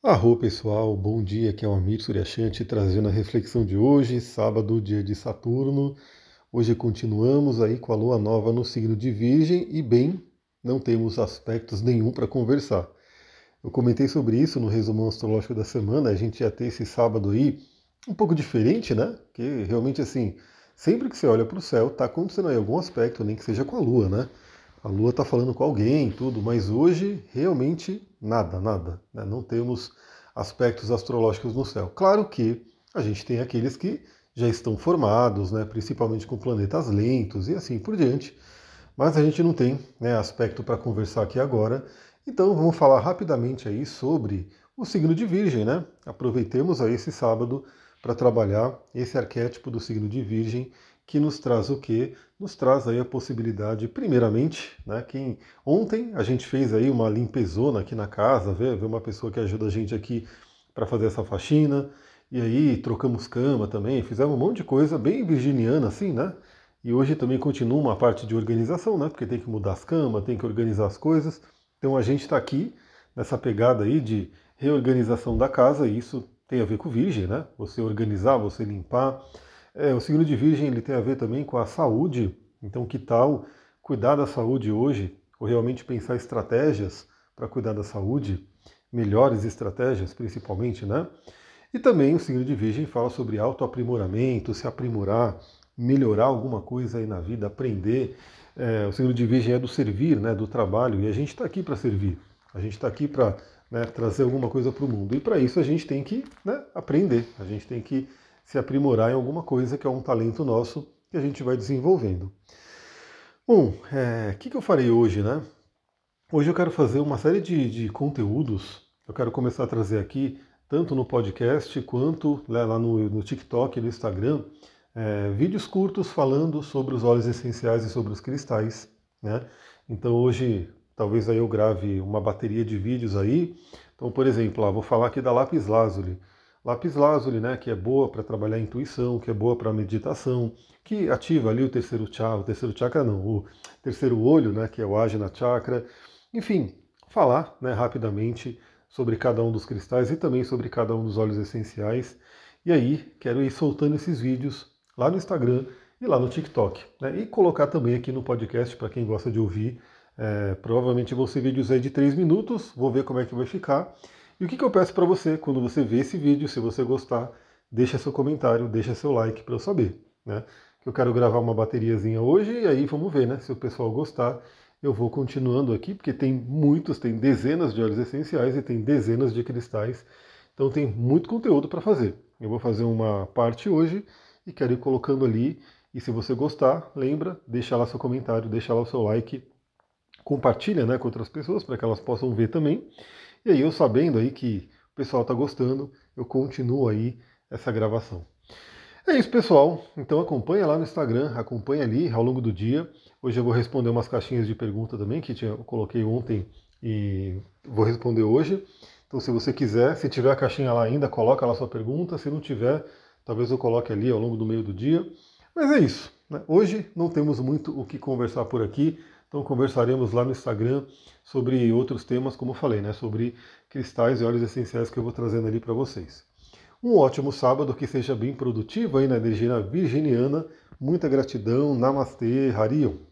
Arro pessoal, bom dia, aqui é o Amir Suryashanti trazendo a reflexão de hoje, sábado, dia de Saturno. Hoje continuamos aí com a lua nova no signo de Virgem e bem, não temos aspectos nenhum para conversar. Eu comentei sobre isso no resumão astrológico da semana, a gente ia ter esse sábado aí um pouco diferente, né? Que realmente assim, sempre que você olha para o céu, está acontecendo aí algum aspecto, nem que seja com a lua, né? A Lua está falando com alguém, tudo, mas hoje realmente nada, nada. Né? Não temos aspectos astrológicos no céu. Claro que a gente tem aqueles que já estão formados, né? principalmente com planetas lentos e assim por diante, mas a gente não tem né, aspecto para conversar aqui agora. Então vamos falar rapidamente aí sobre o signo de Virgem, né? Aproveitemos aí esse sábado para trabalhar esse arquétipo do signo de Virgem que nos traz o quê? Nos traz aí a possibilidade, primeiramente, né, quem ontem a gente fez aí uma limpezona aqui na casa, vê, vê uma pessoa que ajuda a gente aqui para fazer essa faxina, e aí trocamos cama também, fizemos um monte de coisa bem virginiana assim, né? E hoje também continua uma parte de organização, né? Porque tem que mudar as camas, tem que organizar as coisas. Então a gente está aqui nessa pegada aí de reorganização da casa, e isso tem a ver com virgem, né? Você organizar, você limpar, é, o signo de Virgem ele tem a ver também com a saúde. Então, que tal cuidar da saúde hoje, ou realmente pensar estratégias para cuidar da saúde, melhores estratégias, principalmente, né? E também o signo de Virgem fala sobre autoaprimoramento, se aprimorar, melhorar alguma coisa aí na vida, aprender. É, o signo de Virgem é do servir, né, do trabalho, e a gente está aqui para servir. A gente está aqui para né, trazer alguma coisa para o mundo. E para isso a gente tem que né, aprender, a gente tem que se aprimorar em alguma coisa que é um talento nosso que a gente vai desenvolvendo. Bom, o é, que, que eu farei hoje, né? Hoje eu quero fazer uma série de, de conteúdos. Eu quero começar a trazer aqui, tanto no podcast quanto né, lá no, no TikTok e no Instagram, é, vídeos curtos falando sobre os óleos essenciais e sobre os cristais. Né? Então hoje talvez aí eu grave uma bateria de vídeos aí. Então, por exemplo, vou falar aqui da lápis lazuli. Lápis lazuli, né, que é boa para trabalhar a intuição, que é boa para meditação, que ativa ali o terceiro chakra, o terceiro chakra não, o terceiro olho, né, que é o Ajna Chakra. Enfim, falar né, rapidamente sobre cada um dos cristais e também sobre cada um dos óleos essenciais. E aí, quero ir soltando esses vídeos lá no Instagram e lá no TikTok. Né, e colocar também aqui no podcast para quem gosta de ouvir. É, provavelmente vão ser vídeos aí de 3 minutos, vou ver como é que vai ficar. E o que, que eu peço para você quando você vê esse vídeo, se você gostar, deixa seu comentário, deixa seu like para eu saber, né? Eu quero gravar uma bateriazinha hoje e aí vamos ver, né? Se o pessoal gostar, eu vou continuando aqui, porque tem muitos, tem dezenas de óleos essenciais e tem dezenas de cristais. Então tem muito conteúdo para fazer. Eu vou fazer uma parte hoje e quero ir colocando ali. E se você gostar, lembra, deixa lá seu comentário, deixa lá o seu like, compartilha né, com outras pessoas para que elas possam ver também. E aí eu sabendo aí que o pessoal está gostando, eu continuo aí essa gravação. É isso, pessoal. Então acompanha lá no Instagram, acompanha ali ao longo do dia. Hoje eu vou responder umas caixinhas de pergunta também que eu coloquei ontem e vou responder hoje. Então se você quiser, se tiver a caixinha lá ainda, coloca lá sua pergunta. Se não tiver, talvez eu coloque ali ao longo do meio do dia. Mas é isso. Né? Hoje não temos muito o que conversar por aqui. Então conversaremos lá no Instagram sobre outros temas, como eu falei, né, sobre cristais e óleos essenciais que eu vou trazendo ali para vocês. Um ótimo sábado, que seja bem produtivo aí na energia virginiana. Muita gratidão. Namastê, Harion.